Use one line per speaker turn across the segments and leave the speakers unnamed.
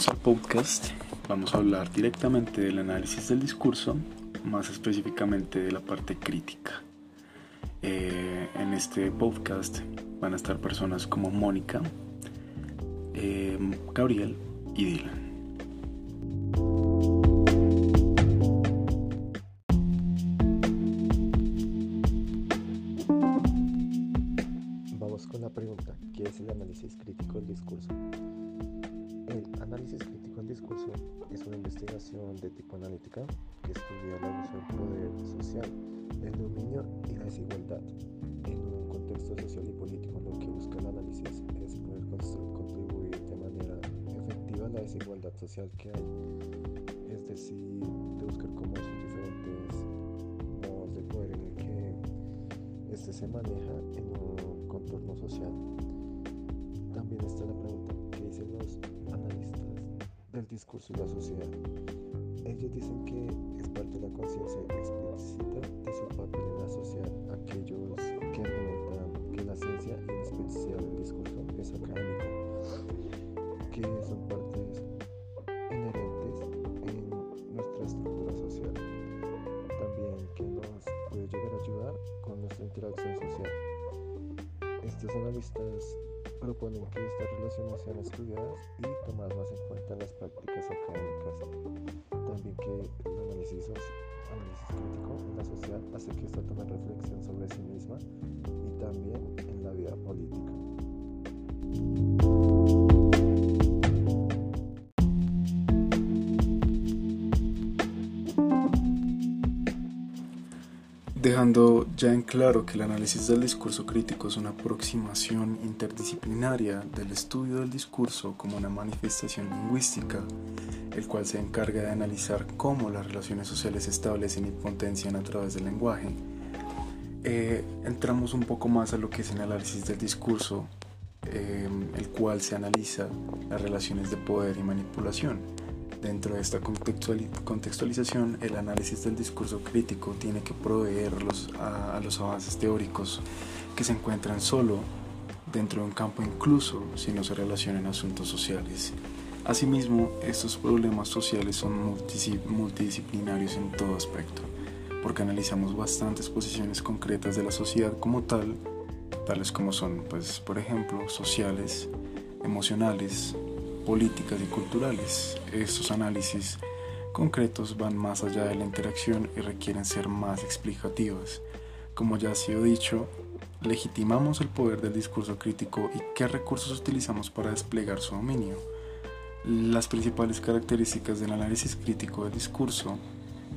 bienvenidos al podcast. Vamos a hablar directamente del análisis del discurso, más específicamente de la parte crítica. Eh, en este podcast van a estar personas como Mónica, eh, Gabriel y Dylan.
Análisis crítico del discurso es una investigación de tipo analítica que estudia el abuso del poder social, el dominio y la desigualdad en un contexto social y político. Lo que busca el análisis es poder contribuir de manera efectiva a la desigualdad social que hay, es decir, de buscar cómo sus diferentes modos de poder en el que este se maneja en un contorno social. También está la pregunta, ¿qué dicen los del discurso y la sociedad? Ellos dicen que es parte de la conciencia explícita de su papel en la sociedad, aquellos que argumentan que la ciencia y en especial el discurso es académico, que son partes inherentes en nuestra estructura social, también que nos puede llegar a ayudar con nuestra interacción social. Estos analistas proponen que estas relaciones sean estudiadas y tomadas más en cuenta en las prácticas académicas. También que el análisis, análisis crítico en la sociedad hace que esta tome reflexión sobre sí misma y también en la vida política.
Dejando ya en claro que el análisis del discurso crítico es una aproximación interdisciplinaria del estudio del discurso como una manifestación lingüística, el cual se encarga de analizar cómo las relaciones sociales se establecen y potencian a través del lenguaje. Eh, entramos un poco más a lo que es el análisis del discurso, eh, el cual se analiza las relaciones de poder y manipulación Dentro de esta contextualización, el análisis del discurso crítico tiene que proveer a, los avances teóricos que se encuentran solo dentro de un campo incluso si no se relacionan asuntos sociales. Asimismo, estos problemas sociales son multidisciplinarios en todo aspecto, porque analizamos bastantes posiciones concretas de la sociedad como tal, tales como son, pues, por ejemplo, sociales, emocionales, políticas y culturales. Estos análisis concretos van más allá de la interacción y requieren ser más explicativas. Como ya ha sido dicho, legitimamos el poder del discurso crítico y qué recursos utilizamos para desplegar su dominio. Las principales características del análisis crítico del discurso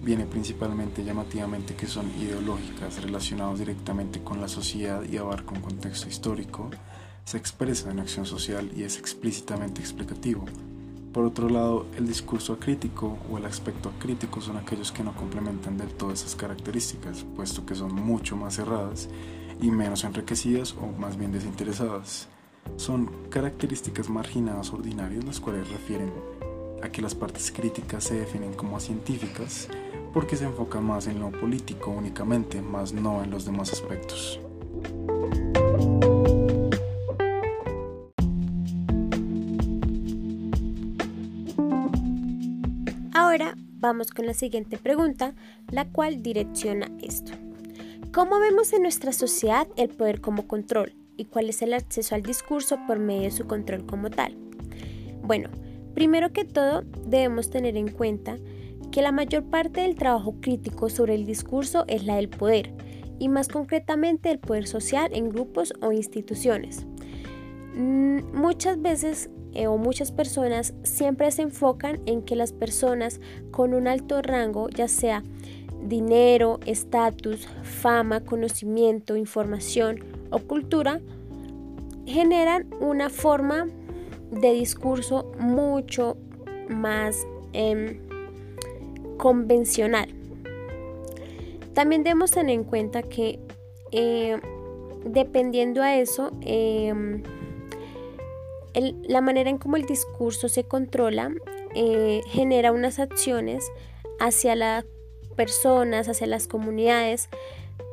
viene principalmente llamativamente que son ideológicas, relacionadas directamente con la sociedad y abarca un contexto histórico, se expresa en acción social y es explícitamente explicativo. Por otro lado, el discurso acrítico o el aspecto acrítico son aquellos que no complementan del todo esas características, puesto que son mucho más cerradas y menos enriquecidas o más bien desinteresadas. Son características marginadas ordinarias las cuales refieren a que las partes críticas se definen como científicas porque se enfocan más en lo político únicamente, más no en los demás aspectos.
Ahora vamos con la siguiente pregunta, la cual direcciona esto. ¿Cómo vemos en nuestra sociedad el poder como control y cuál es el acceso al discurso por medio de su control como tal? Bueno, primero que todo debemos tener en cuenta que la mayor parte del trabajo crítico sobre el discurso es la del poder y más concretamente el poder social en grupos o instituciones. Mm, muchas veces eh, o muchas personas siempre se enfocan en que las personas con un alto rango, ya sea dinero, estatus, fama, conocimiento, información o cultura, generan una forma de discurso mucho más em, convencional. También debemos tener en cuenta que eh, dependiendo a eso, la manera en cómo el discurso se controla eh, genera unas acciones hacia las personas, hacia las comunidades,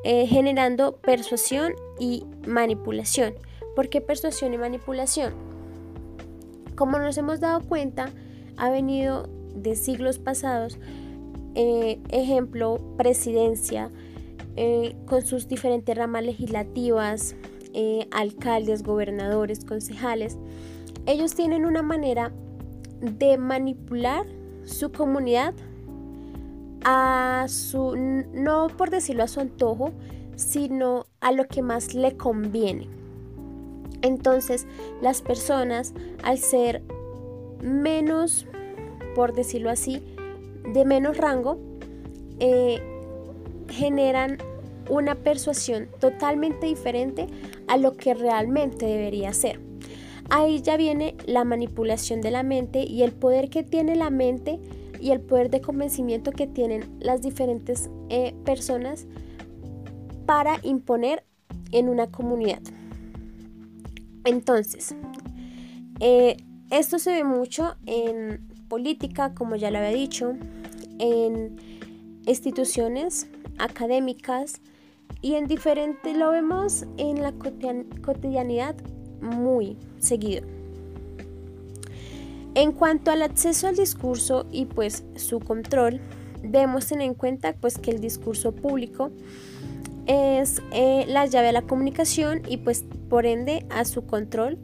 eh, generando persuasión y manipulación. ¿Por qué persuasión y manipulación? Como nos hemos dado cuenta, ha venido de siglos pasados, eh, ejemplo, presidencia, con sus diferentes ramas legislativas, alcaldes, gobernadores, concejales, ellos tienen una manera de manipular su comunidad a su, no por decirlo a su antojo, sino a lo que más le conviene. Entonces, las personas, al ser menos, por decirlo así, de menos rango, eh, generan una persuasión totalmente diferente a lo que realmente debería ser. Ahí ya viene la manipulación de la mente y el poder que tiene la mente y el poder de convencimiento que tienen las diferentes eh, personas para imponer en una comunidad. Entonces, eh, esto se ve mucho en política, como ya lo había dicho, en instituciones académicas y en diferentes, lo vemos en la cotidianidad muy seguido. En cuanto al acceso al discurso y pues su control, debemos tener en cuenta pues que el discurso público es eh, la llave a la comunicación y pues por ende a su control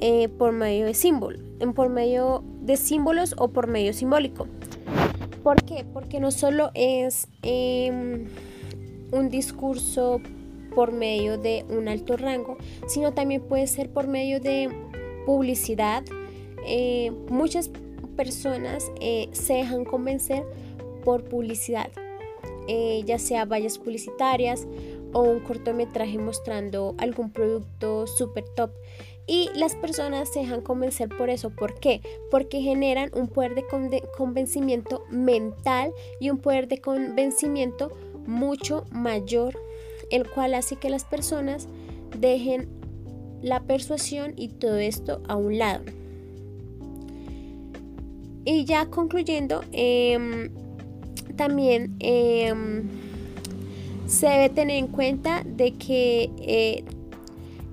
eh, por medio de símbolos, por medio de símbolos o por medio simbólico. ¿Por qué? Porque no solo es em, un discurso por medio de un alto rango, sino también puede ser por medio de publicidad. Eh, muchas personas se dejan convencer por publicidad. Eh, ya sea vallas publicitarias o un cortometraje mostrando algún producto super top. Y las personas se dejan convencer por eso. ¿Por qué? Porque generan un poder de convencimiento mental y un poder de convencimiento mucho mayor, el cual hace que las personas dejen la persuasión y todo esto a un lado. Y ya concluyendo, eh, también em, se debe tener en cuenta de que eh,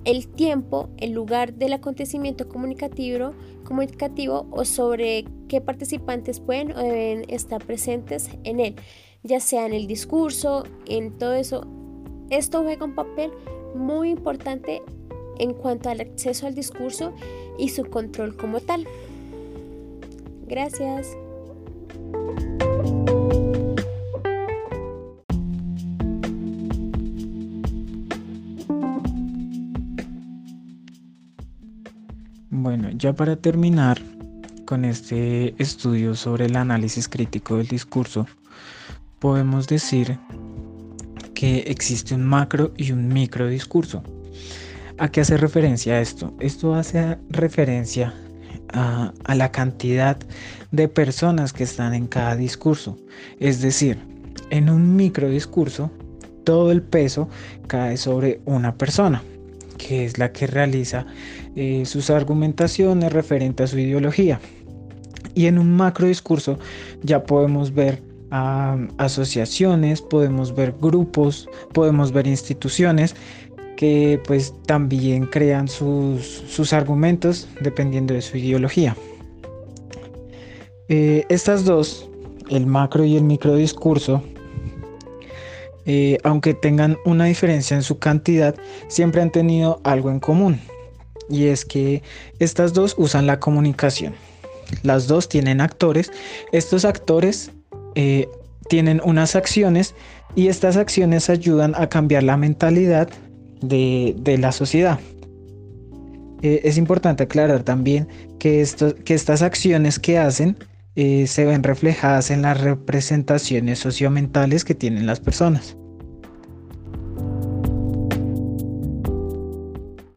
el tiempo, el lugar del acontecimiento comunicativo, comunicativo o sobre qué participantes pueden o deben estar presentes en él, ya sea en el discurso, en todo eso. Esto juega un papel muy importante en cuanto al acceso al discurso y su control como tal. Gracias.
Bueno, ya para terminar con este estudio sobre el análisis crítico del discurso, podemos decir que existe un macro y un micro discurso. ¿A qué hace referencia esto? Esto hace referencia a, la cantidad de personas que están en cada discurso. Es decir, en un micro discurso, todo el peso cae sobre una persona que es la que realiza eh, sus argumentaciones referente a su ideología. Y en un macro discurso ya podemos ver asociaciones, podemos ver grupos, podemos ver instituciones que pues también crean sus, sus argumentos dependiendo de su ideología. Eh, estas dos, el macro y el micro discurso, eh, aunque tengan una diferencia en su cantidad, siempre han tenido algo en común. Y es que estas dos usan la comunicación. Las dos tienen actores. Estos actores eh, tienen unas acciones y estas acciones ayudan a cambiar la mentalidad de, la sociedad. Eh, es importante aclarar también que, que estas acciones que hacen se ven reflejadas en las representaciones sociomentales que tienen las personas.